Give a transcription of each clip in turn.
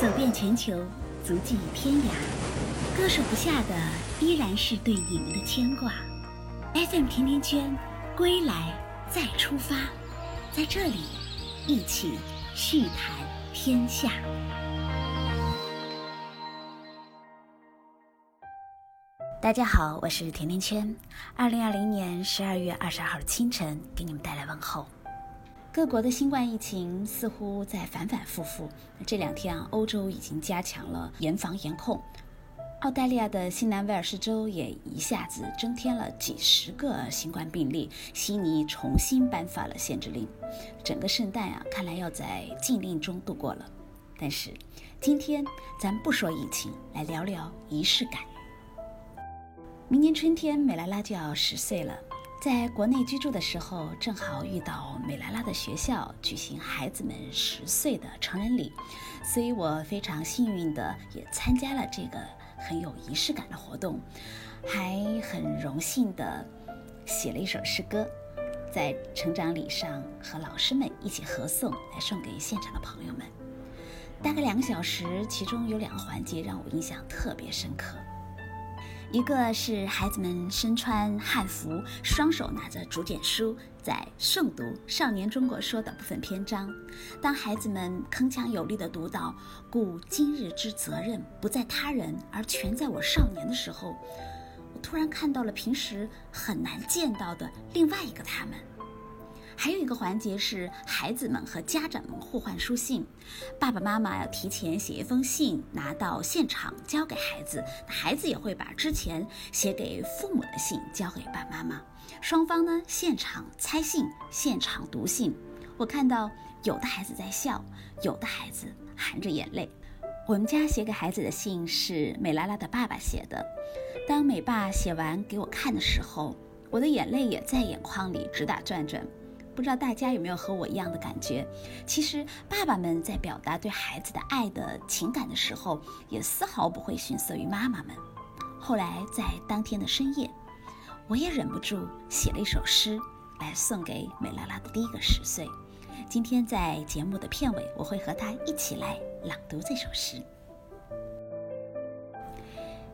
走遍全球，足迹天涯，割舍不下的依然是对你们的牵挂。FM 甜甜圈，归来再出发，在这里一起叙谈天下。大家好，我是甜甜圈。二零二零年十二月二十二号清晨，给你们带来问候。各国的新冠疫情似乎在反反复复。这两天啊，欧洲已经加强了严防严控。澳大利亚的新南威尔士州也一下子增添了几十个新冠病例。悉尼重新颁发了限制令。整个圣诞啊，看来要在禁令中度过了。但是，今天咱不说疫情，来聊聊仪式感。明年春天，美拉拉就要十岁了。在国内居住的时候，正好遇到美拉拉的学校举行孩子们十岁的成人礼，所以我非常幸运的也参加了这个很有仪式感的活动，还很荣幸的写了一首诗歌，在成长礼上和老师们一起合诵，来送给现场的朋友们。大概两个小时，其中有两个环节让我印象特别深刻。一个是孩子们身穿汉服，双手拿着竹简书，在诵读《少年中国说》的部分篇章。当孩子们铿锵有力地读到“故今日之责任不在他人，而全在我少年”的时候，我突然看到了平时很难见到的另外一个他们。还有一个环节是孩子们和家长们互换书信，爸爸妈妈要提前写一封信拿到现场交给孩子，孩子也会把之前写给父母的信交给爸爸妈妈，双方呢现场猜信，现场读信。我看到有的孩子在笑，有的孩子含着眼泪。我们家写给孩子的信是美拉拉的爸爸写的，当美爸写完给我看的时候，我的眼泪也在眼眶里直打转转。不知道大家有没有和我一样的感觉？其实爸爸们在表达对孩子的爱的情感的时候，也丝毫不会逊色于妈妈们。后来在当天的深夜，我也忍不住写了一首诗，来送给美拉拉的第一个十岁。今天在节目的片尾，我会和她一起来朗读这首诗。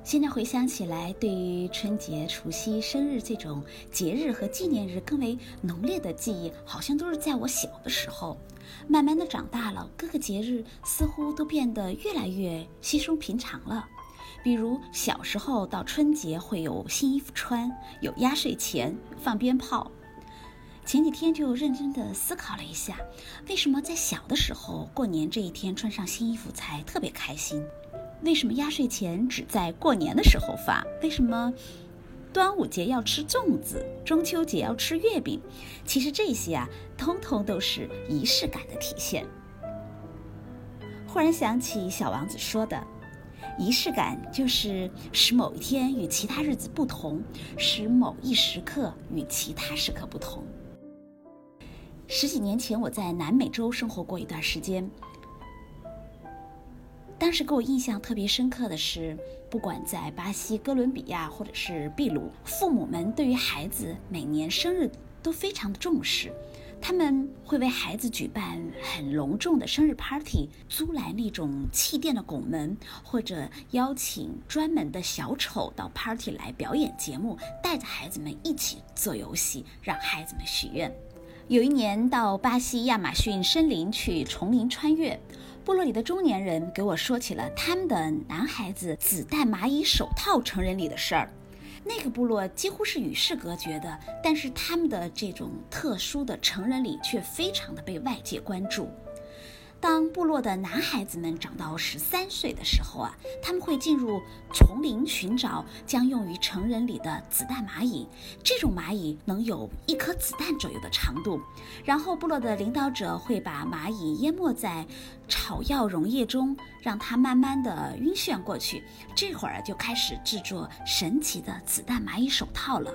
现在回想起来，对于春节、除夕、生日这种节日和纪念日更为浓烈的记忆，好像都是在我小的时候。慢慢的长大了，各个节日似乎都变得越来越稀松平常了。比如小时候到春节会有新衣服穿，有压岁钱，放鞭炮。前几天就认真的思考了一下，为什么在小的时候过年这一天穿上新衣服才特别开心？为什么压岁钱只在过年的时候发？为什么端午节要吃粽子，中秋节要吃月饼？其实这些啊，通通都是仪式感的体现。忽然想起小王子说的：“仪式感就是使某一天与其他日子不同，使某一时刻与其他时刻不同。”十几年前，我在南美洲生活过一段时间。当时给我印象特别深刻的是，不管在巴西、哥伦比亚或者是秘鲁，父母们对于孩子每年生日都非常的重视，他们会为孩子举办很隆重的生日 party，租来那种气垫的拱门，或者邀请专门的小丑到 party 来表演节目，带着孩子们一起做游戏，让孩子们许愿。有一年到巴西亚马逊森林去丛林穿越。部落里的中年人给我说起了他们的男孩子子戴蚂蚁手套成人礼的事儿。那个部落几乎是与世隔绝的，但是他们的这种特殊的成人礼却非常的被外界关注。当部落的男孩子们长到十三岁的时候啊，他们会进入丛林寻找将用于成人礼的子弹蚂蚁。这种蚂蚁能有一颗子弹左右的长度。然后部落的领导者会把蚂蚁淹没在草药溶液中，让它慢慢的晕眩过去。这会儿就开始制作神奇的子弹蚂蚁手套了。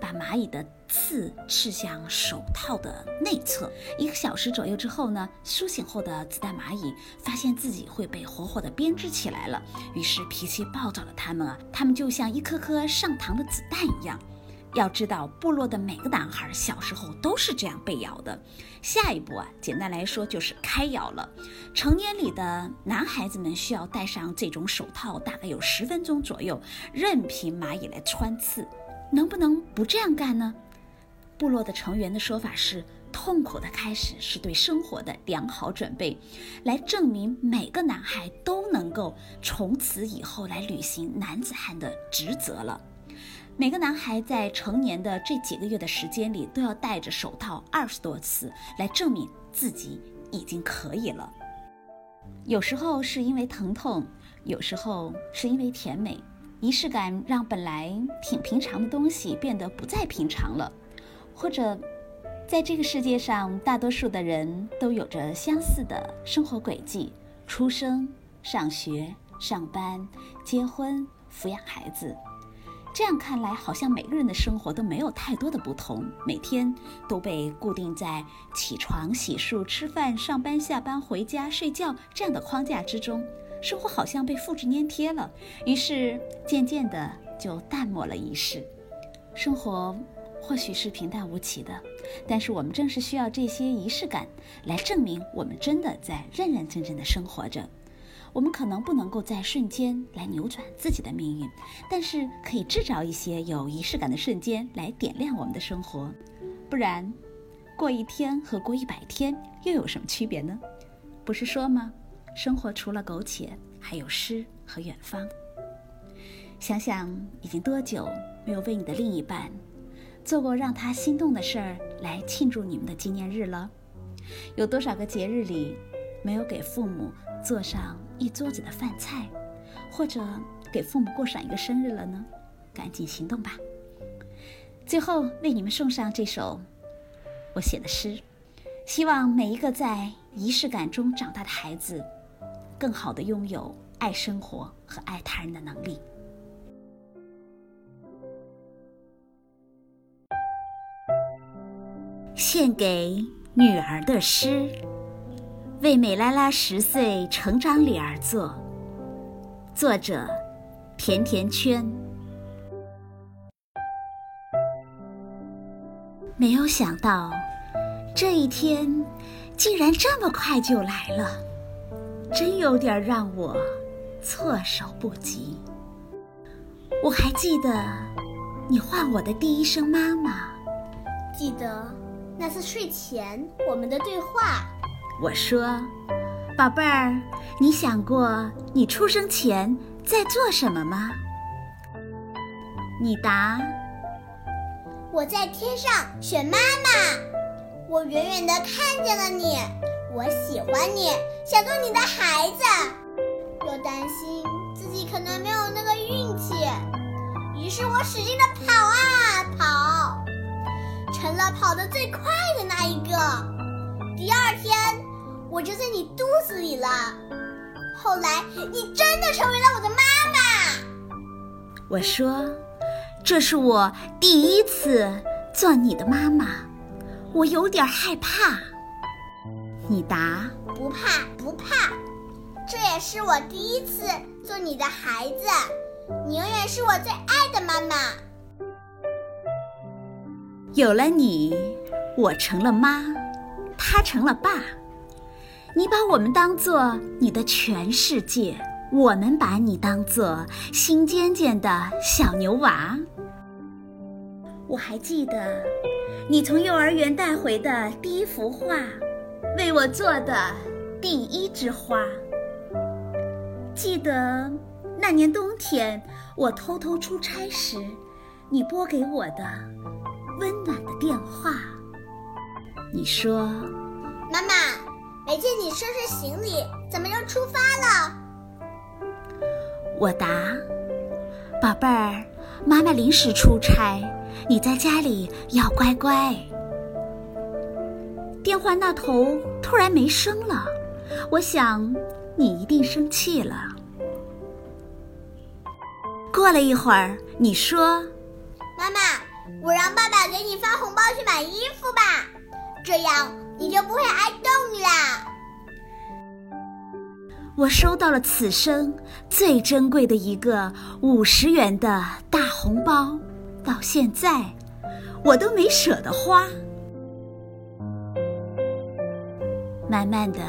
把蚂蚁的刺刺向手套的内侧，一个小时左右之后呢，苏醒后的子弹蚂蚁发现自己会被活活的编织起来了，于是脾气暴躁的他们啊，他们就像一颗颗上膛的子弹一样，要知道，部落的每个男孩小时候都是这样被咬的。下一步啊，简单来说就是开咬了。成年里的男孩子们需要戴上这种手套，大概有十分钟左右，任凭蚂蚁来穿刺。能不能不这样干呢？部落的成员的说法是：痛苦的开始是对生活的良好准备，来证明每个男孩都能够从此以后来履行男子汉的职责了。每个男孩在成年的这几个月的时间里，都要戴着手套二十多次，来证明自己已经可以了。有时候是因为疼痛，有时候是因为甜美。仪式感让本来挺平常的东西变得不再平常了，或者，在这个世界上，大多数的人都有着相似的生活轨迹：出生、上学、上班、结婚、抚养孩子。这样看来，好像每个人的生活都没有太多的不同，每天都被固定在起床、洗漱、吃饭、上班、下班、回家、睡觉这样的框架之中，生活好像被复制粘贴了，于是渐渐的就淡漠了仪式。生活或许是平淡无奇的，但是我们正是需要这些仪式感来证明我们真的在认认真真的生活着。我们可能不能够在瞬间来扭转自己的命运，但是可以制造一些有仪式感的瞬间来点亮我们的生活。不然，过一天和过一百天又有什么区别呢？不是说吗？生活除了苟且，还有诗和远方。想想已经多久没有为你的另一半做过让他心动的事儿来庆祝你们的纪念日了？有多少个节日里没有给父母？做上一桌子的饭菜，或者给父母过上一个生日了呢？赶紧行动吧！最后为你们送上这首我写的诗，希望每一个在仪式感中长大的孩子，更好的拥有爱生活和爱他人的能力。献给女儿的诗。为美拉拉十岁成长礼而作。作者：甜甜圈。没有想到，这一天竟然这么快就来了，真有点让我措手不及。我还记得你唤我的第一声“妈妈”，记得那次睡前我们的对话。我说：“宝贝儿，你想过你出生前在做什么吗？”你答：“我在天上选妈妈。我远远的看见了你，我喜欢你，想做你的孩子，又担心自己可能没有那个运气，于是我使劲的跑啊跑，成了跑得最快的那一个。第二天。”我就在你肚子里了。后来，你真的成为了我的妈妈。我说：“这是我第一次做你的妈妈，我有点害怕。”你答：“不怕，不怕。这也是我第一次做你的孩子，你永远是我最爱的妈妈。”有了你，我成了妈，他成了爸。你把我们当做你的全世界，我们把你当做心尖尖的小牛娃。我还记得，你从幼儿园带回的第一幅画，为我做的第一枝花。记得那年冬天，我偷偷出差时，你拨给我的温暖的电话。你说：“妈妈。”没见你收拾行李，怎么就出发了？我答：“宝贝儿，妈妈临时出差，你在家里要乖乖。”电话那头突然没声了，我想你一定生气了。过了一会儿，你说：“妈妈，我让爸爸给你发红包去买衣服吧，这样。”你就不会挨冻了。我收到了此生最珍贵的一个五十元的大红包，到现在我都没舍得花。慢慢的，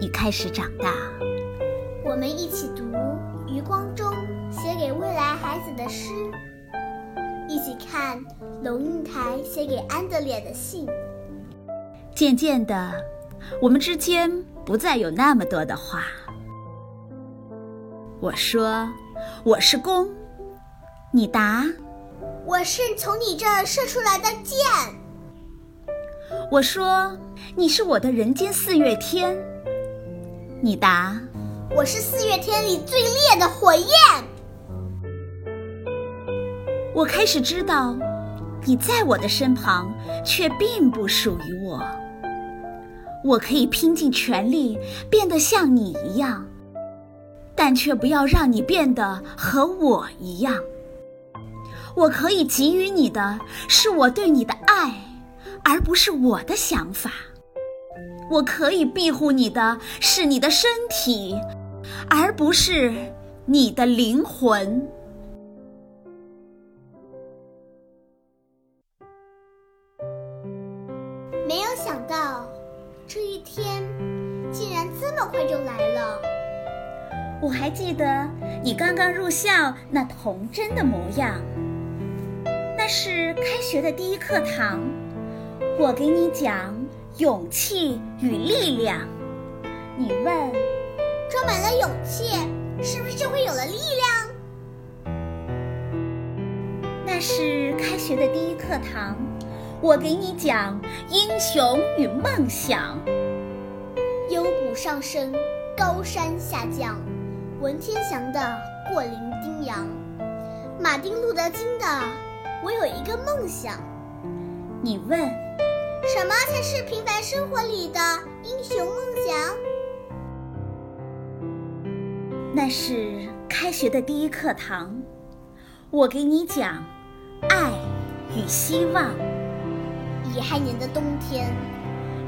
你开始长大。我们一起读余光中写给未来孩子的诗，一起看龙应台写给安德烈的信。渐渐的，我们之间不再有那么多的话。我说：“我是弓。”你答：“我是从你这儿射出来的箭。”我说：“你是我的人间四月天。”你答：“我是四月天里最烈的火焰。”我开始知道，你在我的身旁，却并不属于我。我可以拼尽全力变得像你一样，但却不要让你变得和我一样。我可以给予你的是我对你的爱。而不是我的想法，我可以庇护你的是你的身体，而不是你的灵魂。没有想到，这一天竟然这么快就来了。我还记得你刚刚入校那童真的模样，那是开学的第一课堂。我给你讲勇气与力量。你问，装满了勇气，是不是就会有了力量？那是开学的第一课堂。我给你讲英雄与梦想。幽谷上升，高山下降。文天祥的《过零丁洋》，马丁路德金的《我有一个梦想》。你问，什么才是平凡生活里的英雄梦想？那是开学的第一课堂，我给你讲爱与希望。乙亥年的冬天，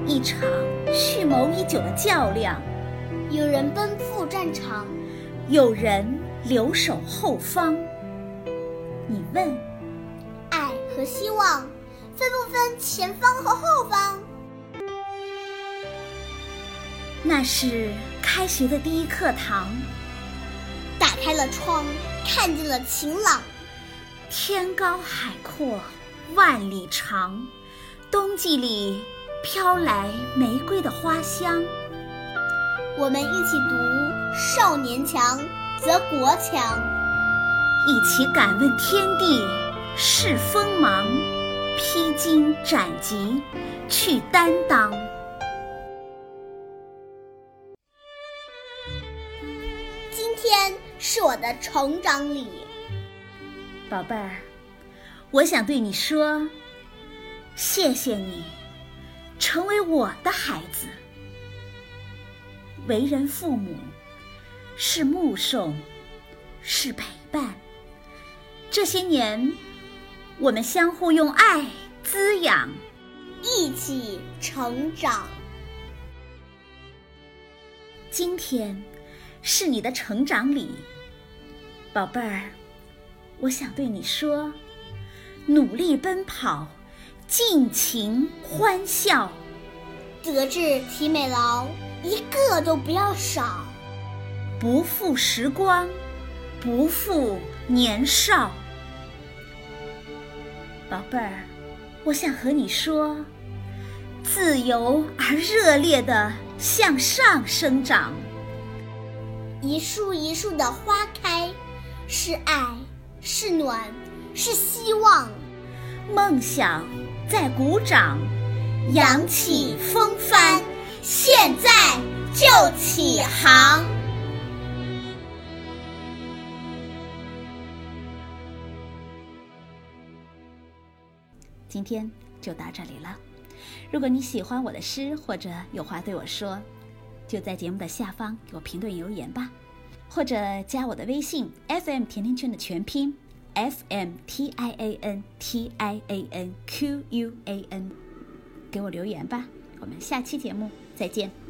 一场蓄谋已久的较量，有人奔赴战场，有人留守后方。你问，爱和希望。分不分前方和后方？那是开学的第一课堂。打开了窗，看见了晴朗。天高海阔，万里长。冬季里飘来玫瑰的花香。我们一起读：少年强则国强。一起敢问天地是锋芒。披荆斩棘，去担当。今天是我的成长礼，宝贝儿，我想对你说，谢谢你，成为我的孩子。为人父母，是目送，是陪伴。这些年。我们相互用爱滋养，一起成长。今天是你的成长礼，宝贝儿，我想对你说：努力奔跑，尽情欢笑，德智体美劳一个都不要少，不负时光，不负年少。宝贝儿，我想和你说，自由而热烈的向上生长。一树一树的花开，是爱，是暖，是希望。梦想在鼓掌，扬起风帆，现在就起航。今天就到这里了。如果你喜欢我的诗，或者有话对我说，就在节目的下方给我评论留言吧，或者加我的微信 FM 甜甜圈的全拼 FM T I A N T I A N Q U A N，给我留言吧。我们下期节目再见。